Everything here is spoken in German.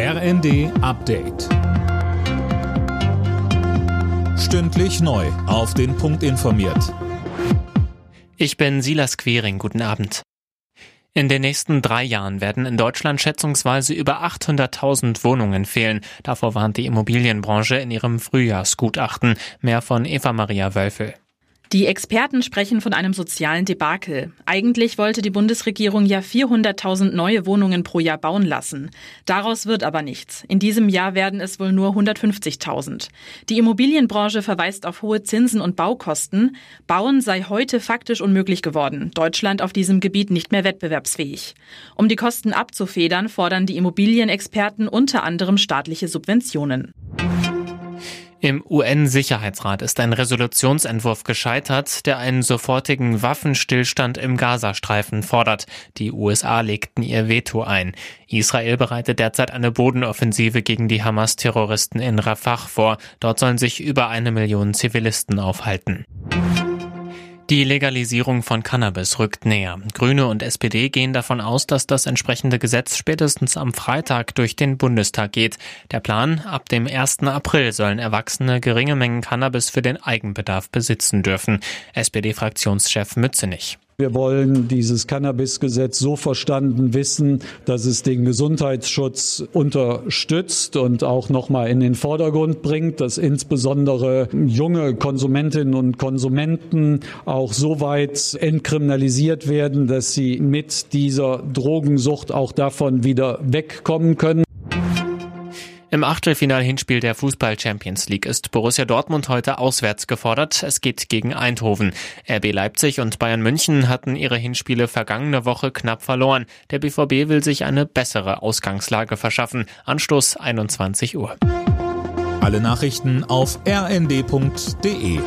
RND Update. Stündlich neu. Auf den Punkt informiert. Ich bin Silas Quering. Guten Abend. In den nächsten drei Jahren werden in Deutschland schätzungsweise über 800.000 Wohnungen fehlen. Davor warnt die Immobilienbranche in ihrem Frühjahrsgutachten. Mehr von Eva Maria Wölfel. Die Experten sprechen von einem sozialen Debakel. Eigentlich wollte die Bundesregierung ja 400.000 neue Wohnungen pro Jahr bauen lassen. Daraus wird aber nichts. In diesem Jahr werden es wohl nur 150.000. Die Immobilienbranche verweist auf hohe Zinsen und Baukosten. Bauen sei heute faktisch unmöglich geworden. Deutschland auf diesem Gebiet nicht mehr wettbewerbsfähig. Um die Kosten abzufedern, fordern die Immobilienexperten unter anderem staatliche Subventionen. Im UN-Sicherheitsrat ist ein Resolutionsentwurf gescheitert, der einen sofortigen Waffenstillstand im Gazastreifen fordert. Die USA legten ihr Veto ein. Israel bereitet derzeit eine Bodenoffensive gegen die Hamas-Terroristen in Rafah vor. Dort sollen sich über eine Million Zivilisten aufhalten. Die Legalisierung von Cannabis rückt näher. Grüne und SPD gehen davon aus, dass das entsprechende Gesetz spätestens am Freitag durch den Bundestag geht. Der Plan, ab dem 1. April sollen Erwachsene geringe Mengen Cannabis für den Eigenbedarf besitzen dürfen. SPD-Fraktionschef Mützenich. Wir wollen dieses Cannabis-Gesetz so verstanden wissen, dass es den Gesundheitsschutz unterstützt und auch nochmal in den Vordergrund bringt, dass insbesondere junge Konsumentinnen und Konsumenten auch so weit entkriminalisiert werden, dass sie mit dieser Drogensucht auch davon wieder wegkommen können. Im Achtelfinal-Hinspiel der Fußball Champions League ist Borussia Dortmund heute auswärts gefordert. Es geht gegen Eindhoven. RB Leipzig und Bayern München hatten ihre Hinspiele vergangene Woche knapp verloren. Der BVB will sich eine bessere Ausgangslage verschaffen. Anstoß 21 Uhr. Alle Nachrichten auf rnd.de